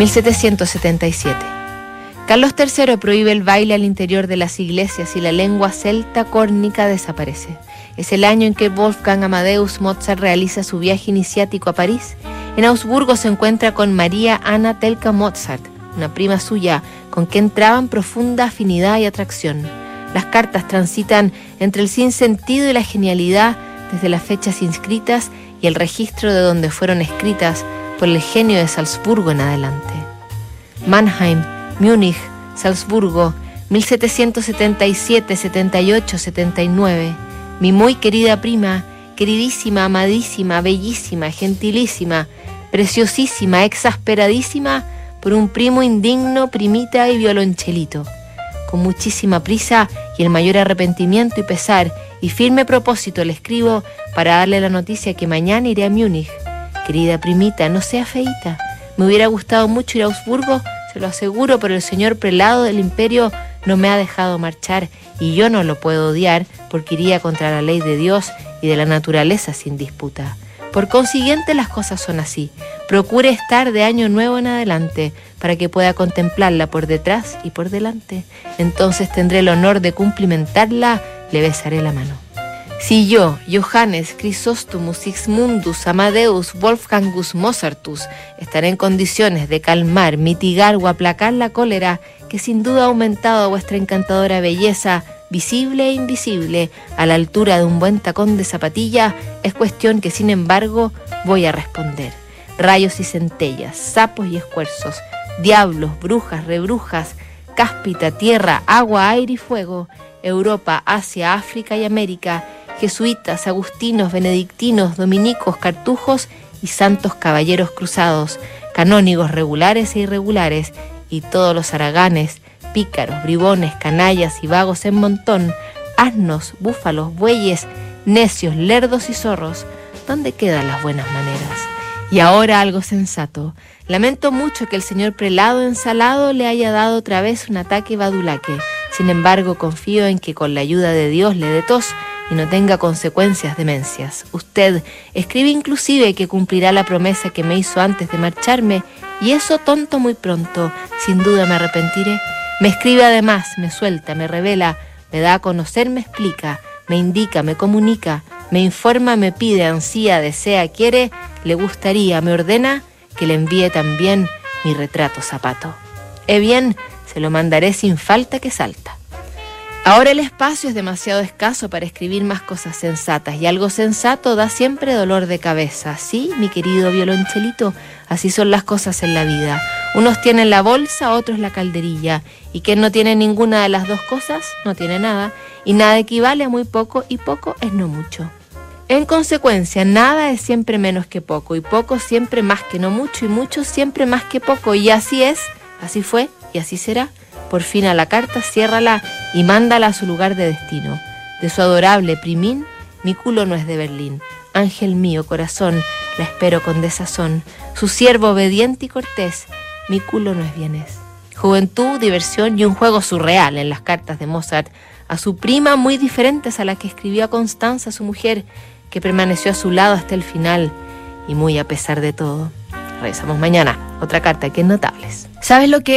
1777. Carlos III prohíbe el baile al interior de las iglesias y la lengua celta córnica desaparece. Es el año en que Wolfgang Amadeus Mozart realiza su viaje iniciático a París. En Augsburgo se encuentra con María Ana Telka Mozart, una prima suya con quien traban profunda afinidad y atracción. Las cartas transitan entre el sinsentido y la genialidad desde las fechas inscritas y el registro de donde fueron escritas por el genio de Salzburgo en adelante. Mannheim, Múnich, Salzburgo, 1777, 78, 79. Mi muy querida prima, queridísima, amadísima, bellísima, gentilísima, preciosísima, exasperadísima por un primo indigno, primita y violonchelito. Con muchísima prisa y el mayor arrepentimiento y pesar y firme propósito le escribo para darle la noticia que mañana iré a Múnich. Querida primita, no sea feita. Me hubiera gustado mucho ir a Augsburgo, se lo aseguro, pero el señor prelado del imperio no me ha dejado marchar y yo no lo puedo odiar porque iría contra la ley de Dios y de la naturaleza sin disputa. Por consiguiente las cosas son así. Procure estar de año nuevo en adelante para que pueda contemplarla por detrás y por delante. Entonces tendré el honor de cumplimentarla, le besaré la mano. Si yo, Johannes Chrysostomus Sixmundus Amadeus Wolfgangus Mozartus, estaré en condiciones de calmar, mitigar o aplacar la cólera que sin duda ha aumentado a vuestra encantadora belleza, visible e invisible, a la altura de un buen tacón de zapatilla, es cuestión que sin embargo voy a responder. Rayos y centellas, sapos y esfuerzos, diablos, brujas, rebrujas, cáspita, tierra, agua, aire y fuego, Europa, Asia, África y América, jesuitas, agustinos, benedictinos, dominicos, cartujos y santos caballeros cruzados, canónigos regulares e irregulares, y todos los haraganes, pícaros, bribones, canallas y vagos en montón, asnos, búfalos, bueyes, necios, lerdos y zorros, ¿dónde quedan las buenas maneras? Y ahora algo sensato. Lamento mucho que el señor prelado ensalado le haya dado otra vez un ataque badulaque. Sin embargo, confío en que con la ayuda de Dios le dé tos y no tenga consecuencias demencias. Usted escribe inclusive que cumplirá la promesa que me hizo antes de marcharme y eso tonto muy pronto. Sin duda me arrepentiré. Me escribe además, me suelta, me revela, me da a conocer, me explica, me indica, me comunica, me informa, me pide, ansía, desea, quiere, le gustaría, me ordena que le envíe también mi retrato zapato. Eh bien, se lo mandaré sin falta que salta. Ahora el espacio es demasiado escaso para escribir más cosas sensatas y algo sensato da siempre dolor de cabeza. Sí, mi querido violonchelito, así son las cosas en la vida. Unos tienen la bolsa, otros la calderilla. Y quien no tiene ninguna de las dos cosas, no tiene nada. Y nada equivale a muy poco y poco es no mucho. En consecuencia, nada es siempre menos que poco y poco siempre más que no mucho y mucho siempre más que poco. Y así es, así fue y así será. Por fin a la carta, ciérrala y mándala a su lugar de destino. De su adorable primín, mi culo no es de Berlín. Ángel mío, corazón, la espero con desazón. Su siervo obediente y cortés, mi culo no es bienes. Juventud, diversión y un juego surreal en las cartas de Mozart a su prima muy diferentes a la que escribió a Constanza, su mujer, que permaneció a su lado hasta el final y muy a pesar de todo. Regresamos mañana. Otra carta que es notables. ¿Sabes lo que